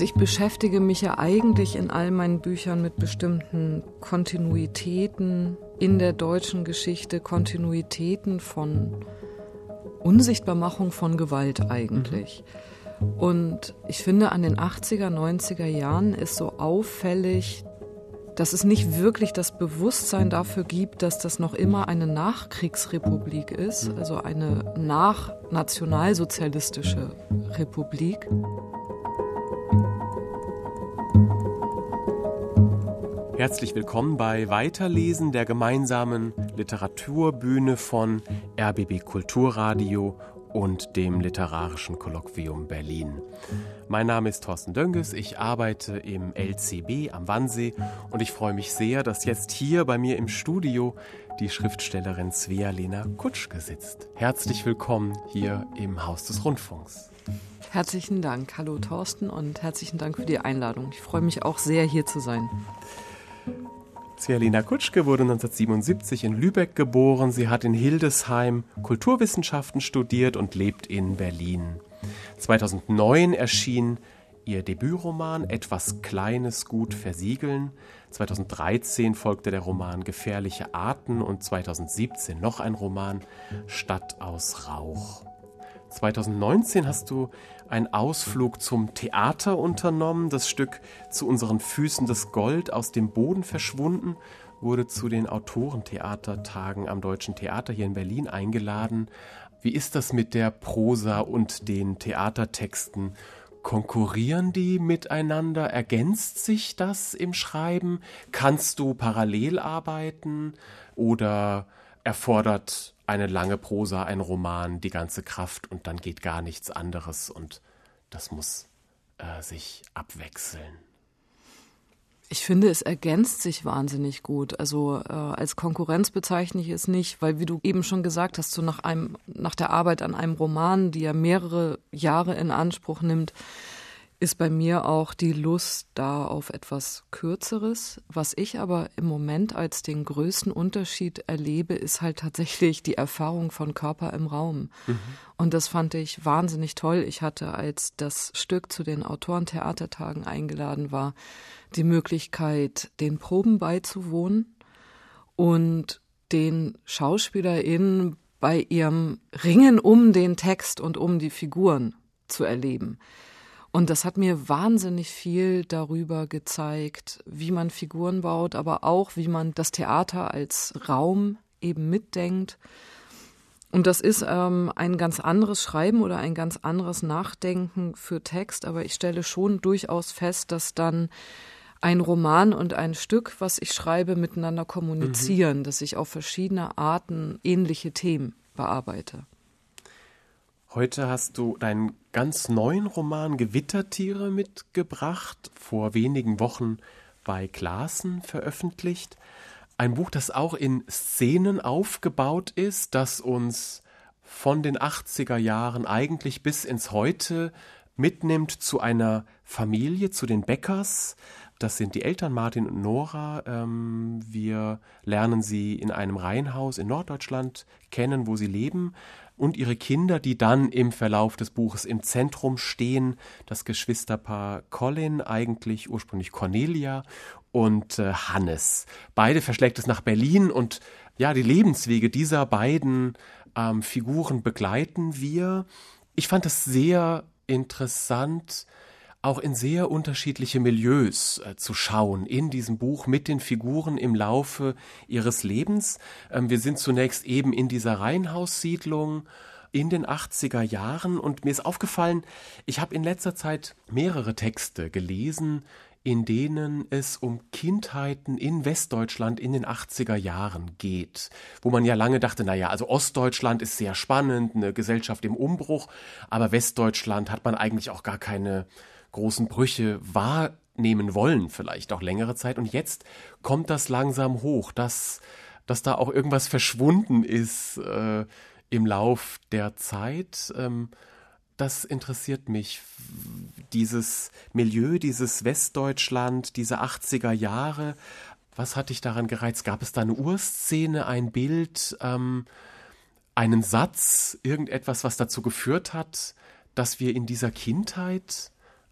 Also ich beschäftige mich ja eigentlich in all meinen Büchern mit bestimmten Kontinuitäten in der deutschen Geschichte, Kontinuitäten von Unsichtbarmachung von Gewalt eigentlich. Und ich finde, an den 80er, 90er Jahren ist so auffällig, dass es nicht wirklich das Bewusstsein dafür gibt, dass das noch immer eine Nachkriegsrepublik ist, also eine nachnationalsozialistische Republik. Herzlich willkommen bei Weiterlesen der gemeinsamen Literaturbühne von RBB Kulturradio und dem Literarischen Kolloquium Berlin. Mein Name ist Thorsten Dönges, ich arbeite im LCB am Wannsee und ich freue mich sehr, dass jetzt hier bei mir im Studio die Schriftstellerin Svea-Lena Kutschke sitzt. Herzlich willkommen hier im Haus des Rundfunks. Herzlichen Dank. Hallo Thorsten und herzlichen Dank für die Einladung. Ich freue mich auch sehr, hier zu sein. Cialina Kutschke wurde 1977 in Lübeck geboren. Sie hat in Hildesheim Kulturwissenschaften studiert und lebt in Berlin. 2009 erschien ihr Debütroman Etwas Kleines gut versiegeln. 2013 folgte der Roman Gefährliche Arten und 2017 noch ein Roman Stadt aus Rauch. 2019 hast du einen Ausflug zum Theater unternommen. Das Stück Zu unseren Füßen das Gold aus dem Boden verschwunden wurde zu den Autorentheatertagen am Deutschen Theater hier in Berlin eingeladen. Wie ist das mit der Prosa und den Theatertexten? Konkurrieren die miteinander? Ergänzt sich das im Schreiben? Kannst du parallel arbeiten oder erfordert eine lange Prosa, ein Roman, die ganze Kraft und dann geht gar nichts anderes und das muss äh, sich abwechseln. Ich finde, es ergänzt sich wahnsinnig gut. Also äh, als Konkurrenz bezeichne ich es nicht, weil wie du eben schon gesagt hast, so nach einem, nach der Arbeit an einem Roman, die ja mehrere Jahre in Anspruch nimmt, ist bei mir auch die Lust da auf etwas Kürzeres. Was ich aber im Moment als den größten Unterschied erlebe, ist halt tatsächlich die Erfahrung von Körper im Raum. Mhm. Und das fand ich wahnsinnig toll. Ich hatte, als das Stück zu den Autorentheatertagen eingeladen war, die Möglichkeit, den Proben beizuwohnen und den SchauspielerInnen bei ihrem Ringen um den Text und um die Figuren zu erleben. Und das hat mir wahnsinnig viel darüber gezeigt, wie man Figuren baut, aber auch, wie man das Theater als Raum eben mitdenkt. Und das ist ähm, ein ganz anderes Schreiben oder ein ganz anderes Nachdenken für Text, aber ich stelle schon durchaus fest, dass dann ein Roman und ein Stück, was ich schreibe, miteinander kommunizieren, mhm. dass ich auf verschiedene Arten ähnliche Themen bearbeite. Heute hast du deinen ganz neuen Roman Gewittertiere mitgebracht, vor wenigen Wochen bei Glasen veröffentlicht. Ein Buch, das auch in Szenen aufgebaut ist, das uns von den 80er Jahren eigentlich bis ins Heute mitnimmt zu einer Familie, zu den Bäckers. Das sind die Eltern Martin und Nora. Ähm, wir lernen sie in einem Reihenhaus in Norddeutschland kennen, wo sie leben und ihre Kinder, die dann im Verlauf des Buches im Zentrum stehen. Das Geschwisterpaar Colin, eigentlich ursprünglich Cornelia und äh, Hannes. Beide verschlägt es nach Berlin und ja, die Lebenswege dieser beiden ähm, Figuren begleiten wir. Ich fand es sehr interessant, auch in sehr unterschiedliche Milieus äh, zu schauen in diesem Buch mit den Figuren im Laufe ihres Lebens. Ähm, wir sind zunächst eben in dieser Reihenhaussiedlung in den 80er Jahren und mir ist aufgefallen, ich habe in letzter Zeit mehrere Texte gelesen, in denen es um Kindheiten in Westdeutschland in den 80er Jahren geht, wo man ja lange dachte, naja, also Ostdeutschland ist sehr spannend, eine Gesellschaft im Umbruch, aber Westdeutschland hat man eigentlich auch gar keine großen Brüche wahrnehmen wollen, vielleicht auch längere Zeit. Und jetzt kommt das langsam hoch, dass, dass da auch irgendwas verschwunden ist äh, im Lauf der Zeit. Ähm, das interessiert mich. Dieses Milieu, dieses Westdeutschland, diese 80er Jahre. Was hat dich daran gereizt? Gab es da eine Urszene, ein Bild, ähm, einen Satz, irgendetwas, was dazu geführt hat, dass wir in dieser Kindheit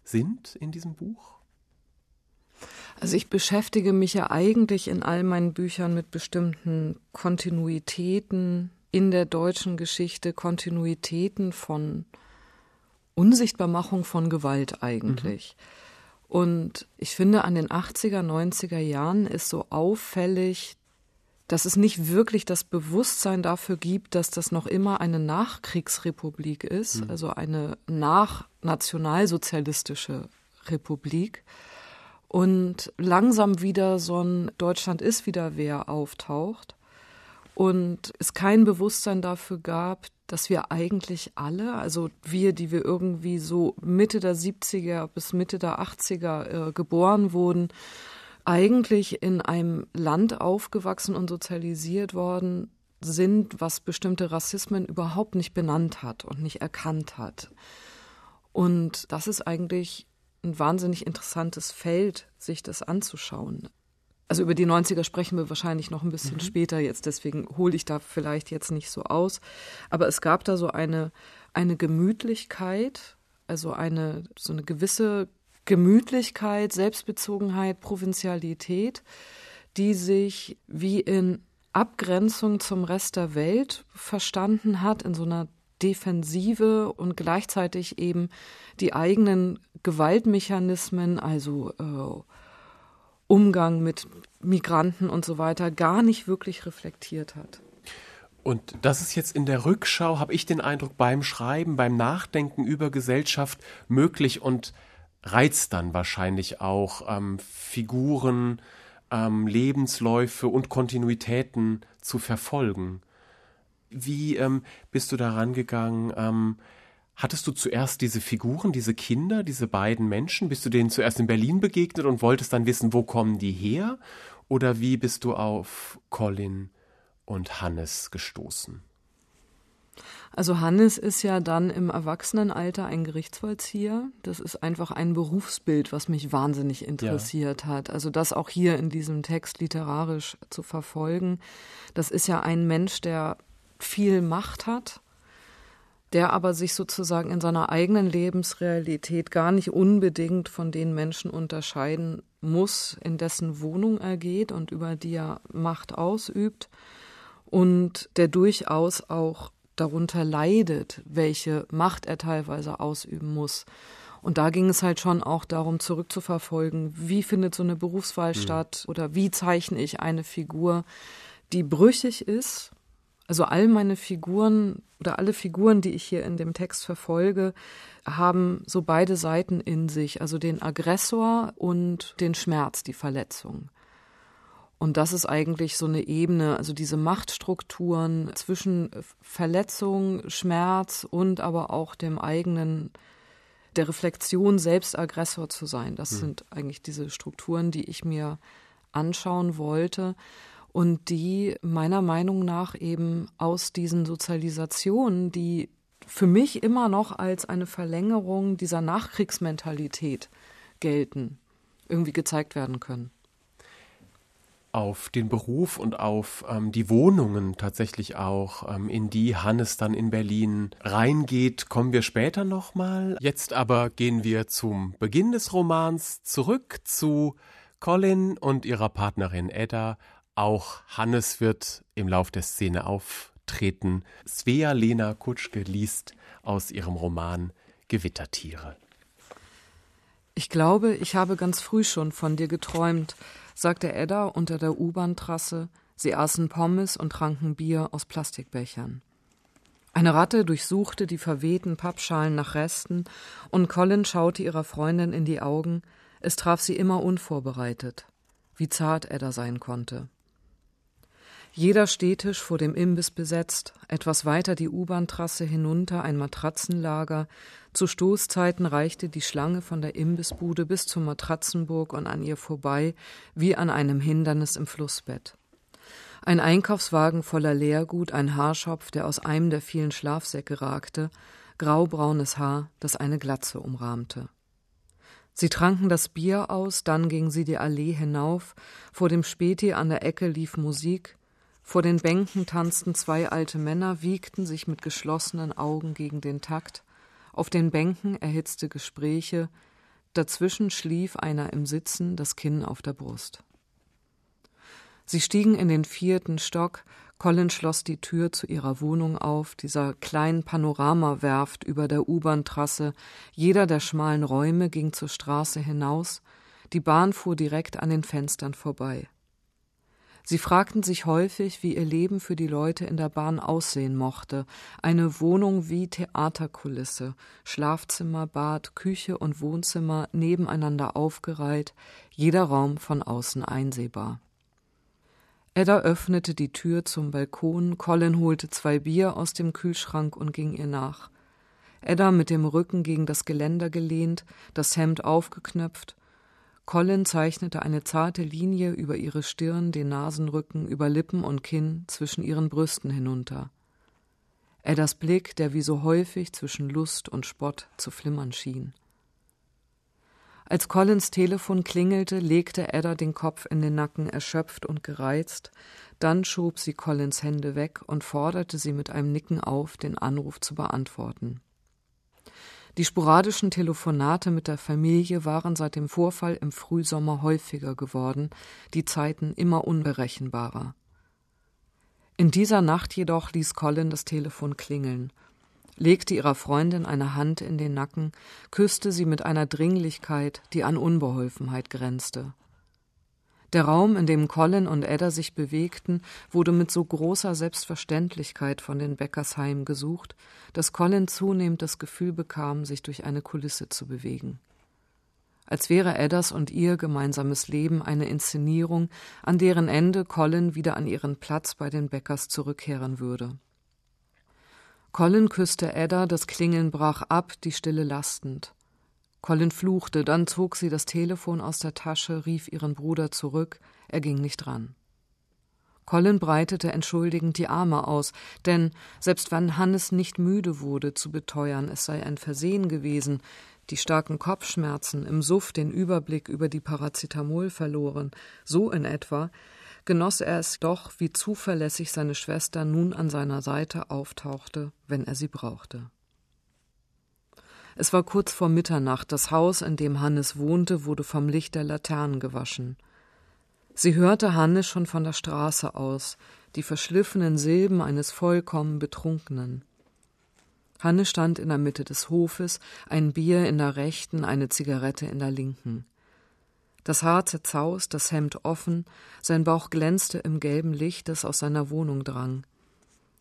sind in diesem Buch? Also ich beschäftige mich ja eigentlich in all meinen Büchern mit bestimmten Kontinuitäten in der deutschen Geschichte, Kontinuitäten von Unsichtbarmachung von Gewalt eigentlich. Mhm. Und ich finde, an den 80er, 90er Jahren ist so auffällig, dass es nicht wirklich das Bewusstsein dafür gibt, dass das noch immer eine Nachkriegsrepublik ist, mhm. also eine nachnationalsozialistische Republik. Und langsam wieder so ein Deutschland ist wieder wer auftaucht und es kein Bewusstsein dafür gab, dass wir eigentlich alle, also wir, die wir irgendwie so Mitte der 70er bis Mitte der 80er äh, geboren wurden, eigentlich in einem Land aufgewachsen und sozialisiert worden sind, was bestimmte Rassismen überhaupt nicht benannt hat und nicht erkannt hat. Und das ist eigentlich ein wahnsinnig interessantes Feld, sich das anzuschauen. Also über die 90er sprechen wir wahrscheinlich noch ein bisschen mhm. später jetzt, deswegen hole ich da vielleicht jetzt nicht so aus. Aber es gab da so eine, eine Gemütlichkeit, also eine, so eine gewisse Gemütlichkeit, Selbstbezogenheit, Provinzialität, die sich wie in Abgrenzung zum Rest der Welt verstanden hat, in so einer Defensive und gleichzeitig eben die eigenen Gewaltmechanismen, also äh, Umgang mit Migranten und so weiter gar nicht wirklich reflektiert hat. Und das ist jetzt in der Rückschau, habe ich den Eindruck, beim Schreiben, beim Nachdenken über Gesellschaft möglich und reizt dann wahrscheinlich auch ähm, Figuren, ähm, Lebensläufe und Kontinuitäten zu verfolgen. Wie ähm, bist du da rangegangen? Ähm, Hattest du zuerst diese Figuren, diese Kinder, diese beiden Menschen? Bist du denen zuerst in Berlin begegnet und wolltest dann wissen, wo kommen die her? Oder wie bist du auf Colin und Hannes gestoßen? Also Hannes ist ja dann im Erwachsenenalter ein Gerichtsvollzieher. Das ist einfach ein Berufsbild, was mich wahnsinnig interessiert ja. hat. Also das auch hier in diesem Text literarisch zu verfolgen. Das ist ja ein Mensch, der viel Macht hat der aber sich sozusagen in seiner eigenen Lebensrealität gar nicht unbedingt von den Menschen unterscheiden muss, in dessen Wohnung er geht und über die er Macht ausübt und der durchaus auch darunter leidet, welche Macht er teilweise ausüben muss. Und da ging es halt schon auch darum, zurückzuverfolgen, wie findet so eine Berufswahl mhm. statt oder wie zeichne ich eine Figur, die brüchig ist also all meine Figuren oder alle Figuren, die ich hier in dem Text verfolge, haben so beide Seiten in sich, also den Aggressor und den Schmerz, die Verletzung. Und das ist eigentlich so eine Ebene, also diese Machtstrukturen zwischen Verletzung, Schmerz und aber auch dem eigenen, der Reflexion, selbst Aggressor zu sein. Das mhm. sind eigentlich diese Strukturen, die ich mir anschauen wollte und die meiner Meinung nach eben aus diesen Sozialisationen, die für mich immer noch als eine Verlängerung dieser Nachkriegsmentalität gelten, irgendwie gezeigt werden können. Auf den Beruf und auf ähm, die Wohnungen tatsächlich auch, ähm, in die Hannes dann in Berlin reingeht, kommen wir später nochmal. Jetzt aber gehen wir zum Beginn des Romans zurück zu Colin und ihrer Partnerin Edda auch Hannes wird im Lauf der Szene auftreten. Svea Lena Kutschke liest aus ihrem Roman Gewittertiere. Ich glaube, ich habe ganz früh schon von dir geträumt, sagte Edda unter der U-Bahn-Trasse. Sie aßen Pommes und tranken Bier aus Plastikbechern. Eine Ratte durchsuchte die verwehten Pappschalen nach Resten, und Colin schaute ihrer Freundin in die Augen. Es traf sie immer unvorbereitet. Wie zart Edda sein konnte. Jeder Stehtisch vor dem Imbiss besetzt, etwas weiter die U-Bahn-Trasse hinunter ein Matratzenlager. Zu Stoßzeiten reichte die Schlange von der Imbissbude bis zur Matratzenburg und an ihr vorbei, wie an einem Hindernis im Flussbett. Ein Einkaufswagen voller Leergut, ein Haarschopf, der aus einem der vielen Schlafsäcke ragte, graubraunes Haar, das eine Glatze umrahmte. Sie tranken das Bier aus, dann gingen sie die Allee hinauf, vor dem Späti an der Ecke lief Musik, vor den Bänken tanzten zwei alte Männer, wiegten sich mit geschlossenen Augen gegen den Takt. Auf den Bänken erhitzte Gespräche. Dazwischen schlief einer im Sitzen, das Kinn auf der Brust. Sie stiegen in den vierten Stock, Colin schloss die Tür zu ihrer Wohnung auf, dieser kleinen Panoramawerft über der U-Bahn-Trasse. Jeder der schmalen Räume ging zur Straße hinaus. Die Bahn fuhr direkt an den Fenstern vorbei. Sie fragten sich häufig, wie ihr Leben für die Leute in der Bahn aussehen mochte. Eine Wohnung wie Theaterkulisse, Schlafzimmer, Bad, Küche und Wohnzimmer nebeneinander aufgereiht, jeder Raum von außen einsehbar. Edda öffnete die Tür zum Balkon, Colin holte zwei Bier aus dem Kühlschrank und ging ihr nach. Edda mit dem Rücken gegen das Geländer gelehnt, das Hemd aufgeknöpft. Colin zeichnete eine zarte Linie über ihre Stirn, den Nasenrücken, über Lippen und Kinn, zwischen ihren Brüsten hinunter. Eddas Blick, der wie so häufig zwischen Lust und Spott zu flimmern schien. Als Collins Telefon klingelte, legte Ada den Kopf in den Nacken, erschöpft und gereizt. Dann schob sie Collins Hände weg und forderte sie mit einem Nicken auf, den Anruf zu beantworten. Die sporadischen Telefonate mit der Familie waren seit dem Vorfall im Frühsommer häufiger geworden, die Zeiten immer unberechenbarer. In dieser Nacht jedoch ließ Colin das Telefon klingeln legte ihrer Freundin eine Hand in den Nacken, küsste sie mit einer Dringlichkeit, die an Unbeholfenheit grenzte. Der Raum, in dem Colin und Edda sich bewegten, wurde mit so großer Selbstverständlichkeit von den Beckers heimgesucht, dass Colin zunehmend das Gefühl bekam, sich durch eine Kulisse zu bewegen. Als wäre Eddas und ihr gemeinsames Leben eine Inszenierung, an deren Ende Colin wieder an ihren Platz bei den Beckers zurückkehren würde. Colin küsste Ada, das Klingeln brach ab, die Stille lastend. Colin fluchte, dann zog sie das Telefon aus der Tasche, rief ihren Bruder zurück, er ging nicht ran. Colin breitete entschuldigend die Arme aus, denn selbst wenn Hannes nicht müde wurde zu beteuern, es sei ein Versehen gewesen, die starken Kopfschmerzen im Suff den Überblick über die Paracetamol verloren, so in etwa, genoss er es doch, wie zuverlässig seine Schwester nun an seiner Seite auftauchte, wenn er sie brauchte. Es war kurz vor Mitternacht, das Haus, in dem Hannes wohnte, wurde vom Licht der Laternen gewaschen. Sie hörte Hannes schon von der Straße aus, die verschliffenen Silben eines vollkommen Betrunkenen. Hannes stand in der Mitte des Hofes, ein Bier in der rechten, eine Zigarette in der linken das Haar zerzaust, das Hemd offen, sein Bauch glänzte im gelben Licht, das aus seiner Wohnung drang.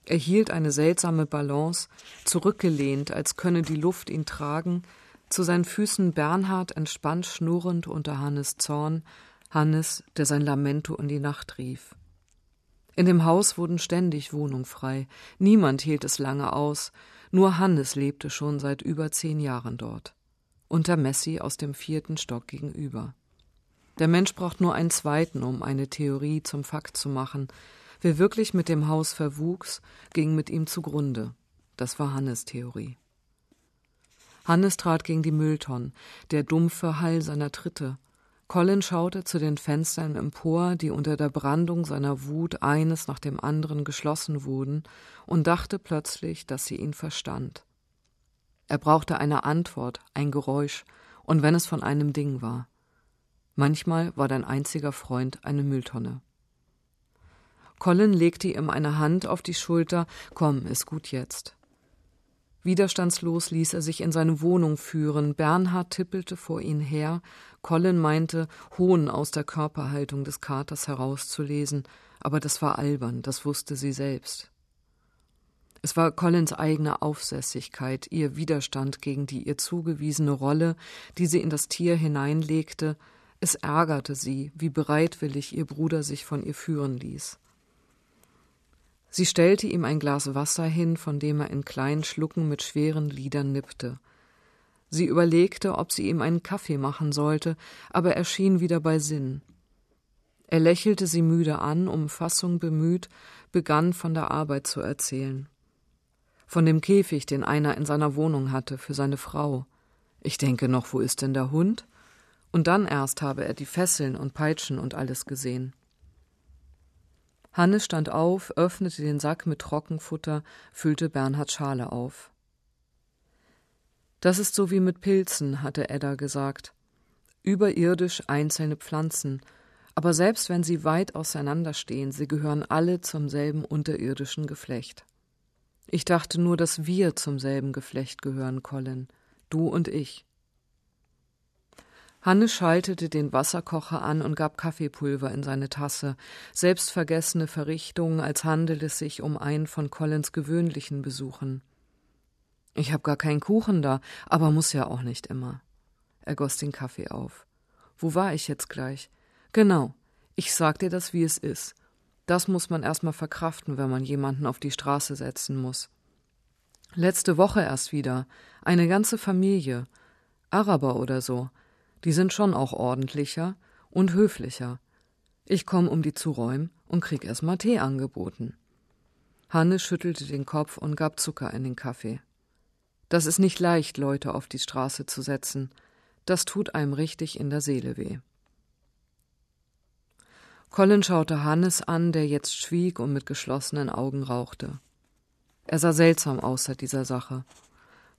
Er hielt eine seltsame Balance, zurückgelehnt, als könne die Luft ihn tragen, zu seinen Füßen Bernhard entspannt schnurrend unter Hannes Zorn, Hannes, der sein Lamento in die Nacht rief. In dem Haus wurden ständig Wohnung frei, niemand hielt es lange aus, nur Hannes lebte schon seit über zehn Jahren dort. Unter Messi aus dem vierten Stock gegenüber. Der Mensch braucht nur einen zweiten, um eine Theorie zum Fakt zu machen. Wer wirklich mit dem Haus verwuchs, ging mit ihm zugrunde. Das war Hannes Theorie. Hannes trat gegen die Mülltonnen, der dumpfe Hall seiner Tritte. Colin schaute zu den Fenstern empor, die unter der Brandung seiner Wut eines nach dem anderen geschlossen wurden, und dachte plötzlich, dass sie ihn verstand. Er brauchte eine Antwort, ein Geräusch, und wenn es von einem Ding war. Manchmal war dein einziger Freund eine Mülltonne. Colin legte ihm eine Hand auf die Schulter. Komm, ist gut jetzt. Widerstandslos ließ er sich in seine Wohnung führen. Bernhard tippelte vor ihn her. Colin meinte, Hohn aus der Körperhaltung des Katers herauszulesen, aber das war albern, das wusste sie selbst. Es war Collins eigene Aufsässigkeit, ihr Widerstand gegen die ihr zugewiesene Rolle, die sie in das Tier hineinlegte, es ärgerte sie, wie bereitwillig ihr Bruder sich von ihr führen ließ. Sie stellte ihm ein Glas Wasser hin, von dem er in kleinen Schlucken mit schweren Lidern nippte. Sie überlegte, ob sie ihm einen Kaffee machen sollte, aber er schien wieder bei Sinn. Er lächelte sie müde an, um Fassung bemüht, begann von der Arbeit zu erzählen. Von dem Käfig, den einer in seiner Wohnung hatte, für seine Frau. Ich denke noch, wo ist denn der Hund? und dann erst habe er die Fesseln und Peitschen und alles gesehen. Hannes stand auf, öffnete den Sack mit Trockenfutter, füllte Bernhards Schale auf. Das ist so wie mit Pilzen, hatte Edda gesagt. überirdisch einzelne Pflanzen, aber selbst wenn sie weit auseinanderstehen, sie gehören alle zum selben unterirdischen Geflecht. Ich dachte nur, dass wir zum selben Geflecht gehören, Colin, du und ich. Hannes schaltete den Wasserkocher an und gab Kaffeepulver in seine Tasse, selbstvergessene Verrichtungen, als handelt es sich um einen von Collins gewöhnlichen Besuchen. Ich hab gar keinen Kuchen da, aber muss ja auch nicht immer. Er goss den Kaffee auf. Wo war ich jetzt gleich? Genau. Ich sag dir das, wie es ist. Das muss man erstmal verkraften, wenn man jemanden auf die Straße setzen muss. Letzte Woche erst wieder. Eine ganze Familie. Araber oder so. Die sind schon auch ordentlicher und höflicher. Ich komm, um die zu räumen und krieg erst mal Tee angeboten. Hannes schüttelte den Kopf und gab Zucker in den Kaffee. Das ist nicht leicht, Leute auf die Straße zu setzen. Das tut einem richtig in der Seele weh. Colin schaute Hannes an, der jetzt schwieg und mit geschlossenen Augen rauchte. Er sah seltsam aus seit dieser Sache.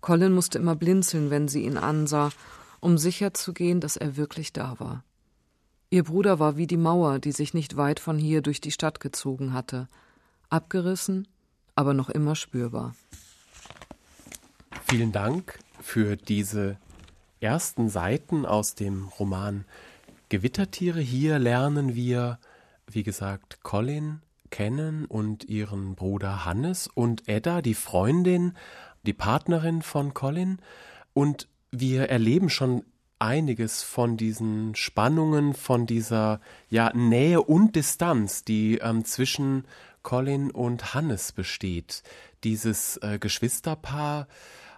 Colin musste immer blinzeln, wenn sie ihn ansah, um sicherzugehen, dass er wirklich da war. Ihr Bruder war wie die Mauer, die sich nicht weit von hier durch die Stadt gezogen hatte, abgerissen, aber noch immer spürbar. Vielen Dank für diese ersten Seiten aus dem Roman Gewittertiere. Hier lernen wir, wie gesagt, Colin kennen und ihren Bruder Hannes und Edda, die Freundin, die Partnerin von Colin. Und wir erleben schon einiges von diesen Spannungen, von dieser ja, Nähe und Distanz, die ähm, zwischen Colin und Hannes besteht. Dieses äh, Geschwisterpaar,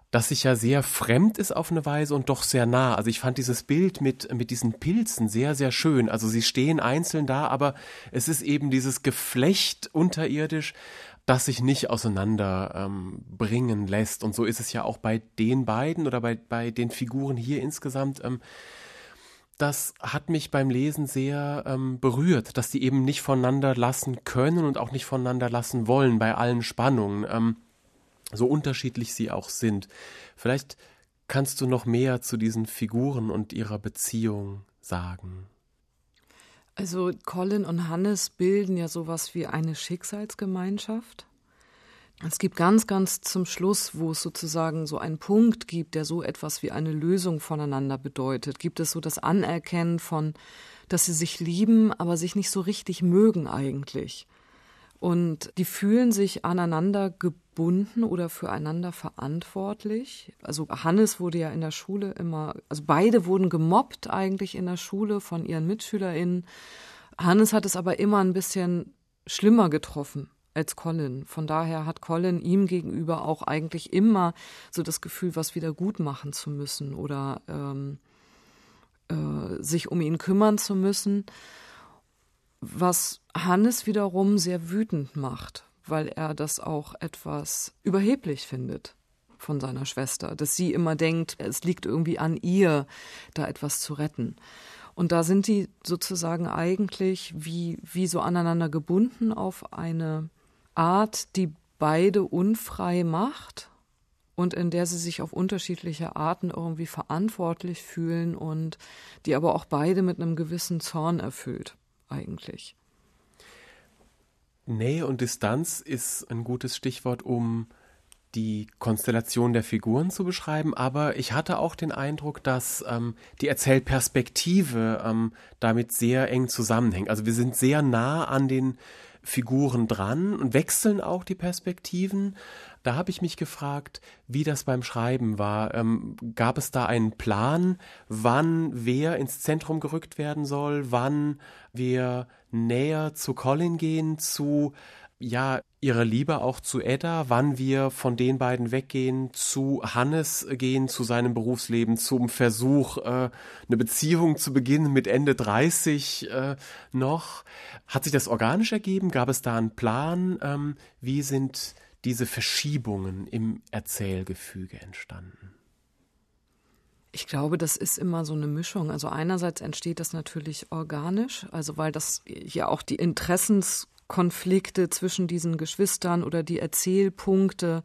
das sich ja sehr fremd ist auf eine Weise und doch sehr nah. Also ich fand dieses Bild mit, mit diesen Pilzen sehr, sehr schön. Also sie stehen einzeln da, aber es ist eben dieses Geflecht unterirdisch, das sich nicht auseinander ähm, lässt. Und so ist es ja auch bei den beiden oder bei, bei den Figuren hier insgesamt. Ähm, das hat mich beim Lesen sehr ähm, berührt, dass die eben nicht voneinander lassen können und auch nicht voneinander lassen wollen bei allen Spannungen. Ähm, so unterschiedlich sie auch sind. Vielleicht kannst du noch mehr zu diesen Figuren und ihrer Beziehung sagen. Also Colin und Hannes bilden ja sowas wie eine Schicksalsgemeinschaft. Es gibt ganz, ganz zum Schluss, wo es sozusagen so einen Punkt gibt, der so etwas wie eine Lösung voneinander bedeutet. Gibt es so das Anerkennen von, dass sie sich lieben, aber sich nicht so richtig mögen eigentlich. Und die fühlen sich aneinander gebunden oder füreinander verantwortlich. Also Hannes wurde ja in der Schule immer, also beide wurden gemobbt eigentlich in der Schule von ihren MitschülerInnen. Hannes hat es aber immer ein bisschen schlimmer getroffen als Colin. Von daher hat Colin ihm gegenüber auch eigentlich immer so das Gefühl, was wieder gut machen zu müssen oder ähm, äh, sich um ihn kümmern zu müssen was Hannes wiederum sehr wütend macht, weil er das auch etwas überheblich findet von seiner Schwester, dass sie immer denkt, es liegt irgendwie an ihr, da etwas zu retten. Und da sind die sozusagen eigentlich wie, wie so aneinander gebunden auf eine Art, die beide unfrei macht und in der sie sich auf unterschiedliche Arten irgendwie verantwortlich fühlen und die aber auch beide mit einem gewissen Zorn erfüllt eigentlich? Nähe und Distanz ist ein gutes Stichwort, um die Konstellation der Figuren zu beschreiben, aber ich hatte auch den Eindruck, dass ähm, die Erzählperspektive ähm, damit sehr eng zusammenhängt. Also wir sind sehr nah an den Figuren dran und wechseln auch die Perspektiven, da habe ich mich gefragt, wie das beim Schreiben war. Ähm, gab es da einen Plan, wann wer ins Zentrum gerückt werden soll, wann wir näher zu Colin gehen, zu ja, ihrer Liebe auch zu Edda, wann wir von den beiden weggehen, zu Hannes gehen, zu seinem Berufsleben, zum Versuch, äh, eine Beziehung zu beginnen mit Ende 30 äh, noch. Hat sich das organisch ergeben? Gab es da einen Plan? Ähm, wie sind diese Verschiebungen im Erzählgefüge entstanden? Ich glaube, das ist immer so eine Mischung. Also einerseits entsteht das natürlich organisch, also weil das ja auch die Interessenskonflikte zwischen diesen Geschwistern oder die Erzählpunkte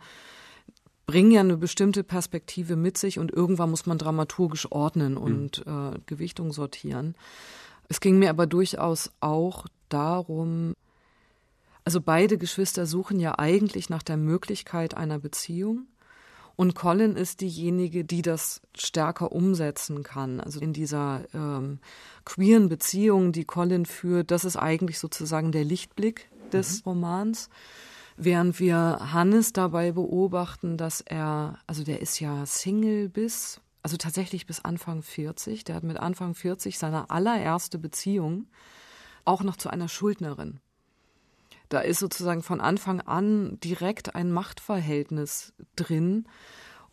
bringen ja eine bestimmte Perspektive mit sich und irgendwann muss man dramaturgisch ordnen mhm. und äh, Gewichtung sortieren. Es ging mir aber durchaus auch darum, also beide Geschwister suchen ja eigentlich nach der Möglichkeit einer Beziehung. Und Colin ist diejenige, die das stärker umsetzen kann. Also in dieser ähm, queeren Beziehung, die Colin führt, das ist eigentlich sozusagen der Lichtblick des mhm. Romans. Während wir Hannes dabei beobachten, dass er, also der ist ja Single bis, also tatsächlich bis Anfang 40. Der hat mit Anfang 40 seine allererste Beziehung auch noch zu einer Schuldnerin. Da ist sozusagen von Anfang an direkt ein Machtverhältnis drin.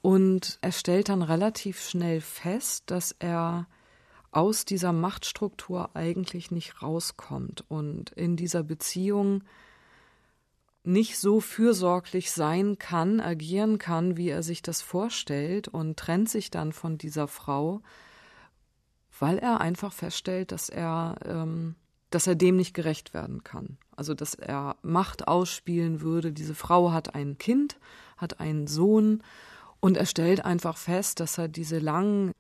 Und er stellt dann relativ schnell fest, dass er aus dieser Machtstruktur eigentlich nicht rauskommt und in dieser Beziehung nicht so fürsorglich sein kann, agieren kann, wie er sich das vorstellt und trennt sich dann von dieser Frau, weil er einfach feststellt, dass er, ähm, dass er dem nicht gerecht werden kann. Also dass er Macht ausspielen würde. Diese Frau hat ein Kind, hat einen Sohn und er stellt einfach fest, dass er diese langen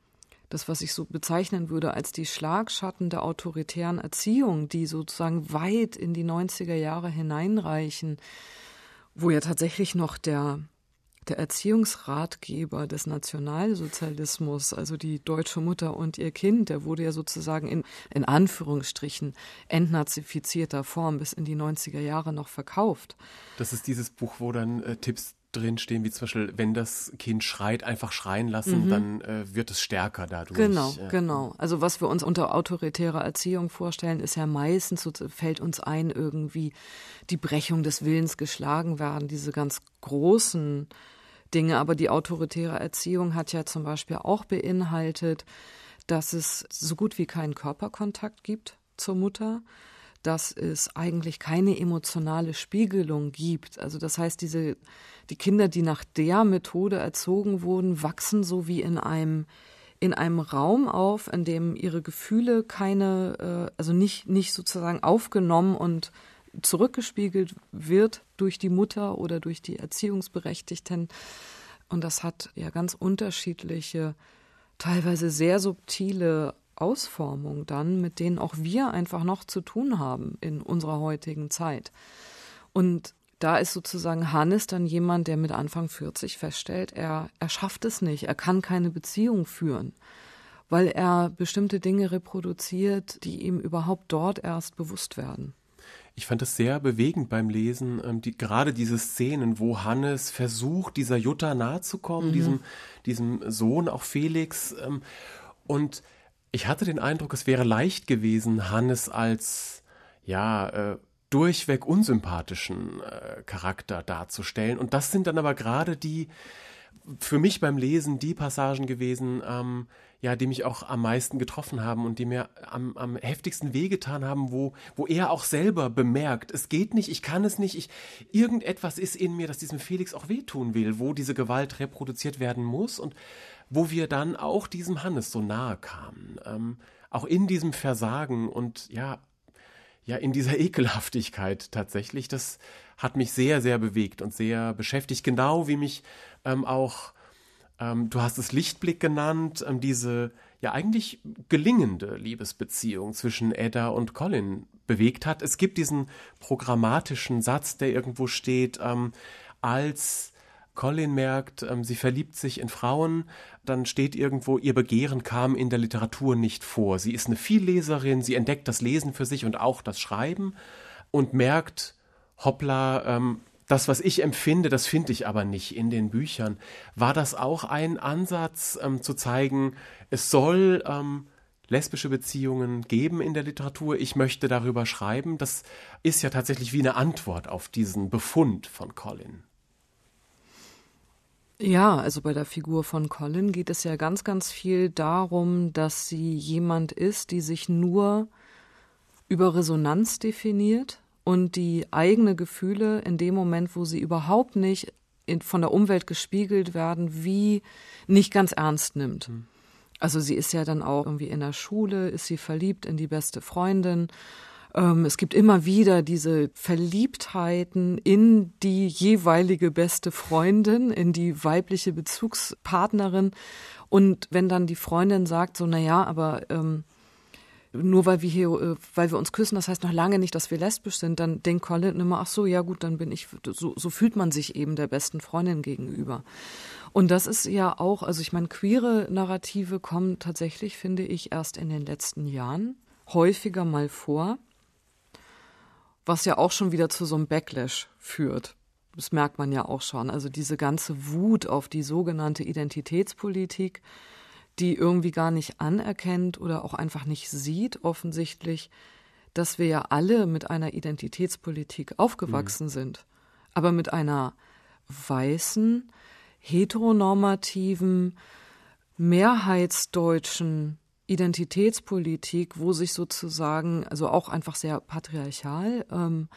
das, was ich so bezeichnen würde als die Schlagschatten der autoritären Erziehung, die sozusagen weit in die 90er Jahre hineinreichen, wo ja tatsächlich noch der, der Erziehungsratgeber des Nationalsozialismus, also die deutsche Mutter und ihr Kind, der wurde ja sozusagen in, in Anführungsstrichen entnazifizierter Form bis in die 90er Jahre noch verkauft. Das ist dieses Buch, wo dann äh, Tipps drinstehen, wie zum Beispiel, wenn das Kind schreit, einfach schreien lassen, mhm. dann äh, wird es stärker dadurch. Genau, äh, genau. Also was wir uns unter autoritärer Erziehung vorstellen, ist ja meistens, so fällt uns ein, irgendwie die Brechung des Willens geschlagen werden, diese ganz großen Dinge. Aber die autoritäre Erziehung hat ja zum Beispiel auch beinhaltet, dass es so gut wie keinen Körperkontakt gibt zur Mutter dass es eigentlich keine emotionale Spiegelung gibt. Also das heißt, diese die Kinder, die nach der Methode erzogen wurden, wachsen so wie in einem in einem Raum auf, in dem ihre Gefühle keine, äh, also nicht nicht sozusagen aufgenommen und zurückgespiegelt wird durch die Mutter oder durch die Erziehungsberechtigten. Und das hat ja ganz unterschiedliche, teilweise sehr subtile Ausformungen dann, mit denen auch wir einfach noch zu tun haben in unserer heutigen Zeit. Und da ist sozusagen Hannes dann jemand, der mit Anfang 40 feststellt, er, er schafft es nicht, er kann keine Beziehung führen, weil er bestimmte Dinge reproduziert, die ihm überhaupt dort erst bewusst werden. Ich fand es sehr bewegend beim Lesen, ähm, die, gerade diese Szenen, wo Hannes versucht, dieser Jutta nahe zu kommen, mhm. diesem, diesem Sohn, auch Felix. Ähm, und ich hatte den Eindruck, es wäre leicht gewesen, Hannes als, ja, äh, durchweg unsympathischen äh, Charakter darzustellen. Und das sind dann aber gerade die, für mich beim Lesen, die Passagen gewesen, ähm, ja, die mich auch am meisten getroffen haben und die mir am, am heftigsten wehgetan haben, wo, wo er auch selber bemerkt, es geht nicht, ich kann es nicht, ich, irgendetwas ist in mir, das diesem Felix auch wehtun will, wo diese Gewalt reproduziert werden muss und wo wir dann auch diesem Hannes so nahe kamen, ähm, auch in diesem Versagen und ja, ja, in dieser Ekelhaftigkeit tatsächlich. Das hat mich sehr, sehr bewegt und sehr beschäftigt, genau wie mich ähm, auch, ähm, du hast es Lichtblick genannt, ähm, diese ja eigentlich gelingende Liebesbeziehung zwischen Edda und Colin bewegt hat. Es gibt diesen programmatischen Satz, der irgendwo steht, ähm, als Colin merkt, ähm, sie verliebt sich in Frauen, dann steht irgendwo, ihr Begehren kam in der Literatur nicht vor. Sie ist eine Vielleserin, sie entdeckt das Lesen für sich und auch das Schreiben und merkt, hoppla, ähm, das, was ich empfinde, das finde ich aber nicht in den Büchern. War das auch ein Ansatz ähm, zu zeigen, es soll lesbische Beziehungen geben in der Literatur, ich möchte darüber schreiben? Das ist ja tatsächlich wie eine Antwort auf diesen Befund von Colin. Ja, also bei der Figur von Colin geht es ja ganz, ganz viel darum, dass sie jemand ist, die sich nur über Resonanz definiert und die eigene Gefühle in dem Moment, wo sie überhaupt nicht in, von der Umwelt gespiegelt werden, wie nicht ganz ernst nimmt. Mhm. Also sie ist ja dann auch irgendwie in der Schule, ist sie verliebt in die beste Freundin es gibt immer wieder diese Verliebtheiten in die jeweilige beste Freundin, in die weibliche Bezugspartnerin. Und wenn dann die Freundin sagt, so, na ja, aber ähm, nur weil wir hier, äh, weil wir uns küssen, das heißt noch lange nicht, dass wir lesbisch sind, dann denkt Colin immer, ach so, ja gut, dann bin ich, so, so fühlt man sich eben der besten Freundin gegenüber. Und das ist ja auch, also ich meine, queere Narrative kommen tatsächlich, finde ich, erst in den letzten Jahren häufiger mal vor, was ja auch schon wieder zu so einem Backlash führt. Das merkt man ja auch schon. Also diese ganze Wut auf die sogenannte Identitätspolitik, die irgendwie gar nicht anerkennt oder auch einfach nicht sieht, offensichtlich, dass wir ja alle mit einer Identitätspolitik aufgewachsen mhm. sind, aber mit einer weißen, heteronormativen, mehrheitsdeutschen Identitätspolitik, wo sich sozusagen, also auch einfach sehr patriarchal, ähm,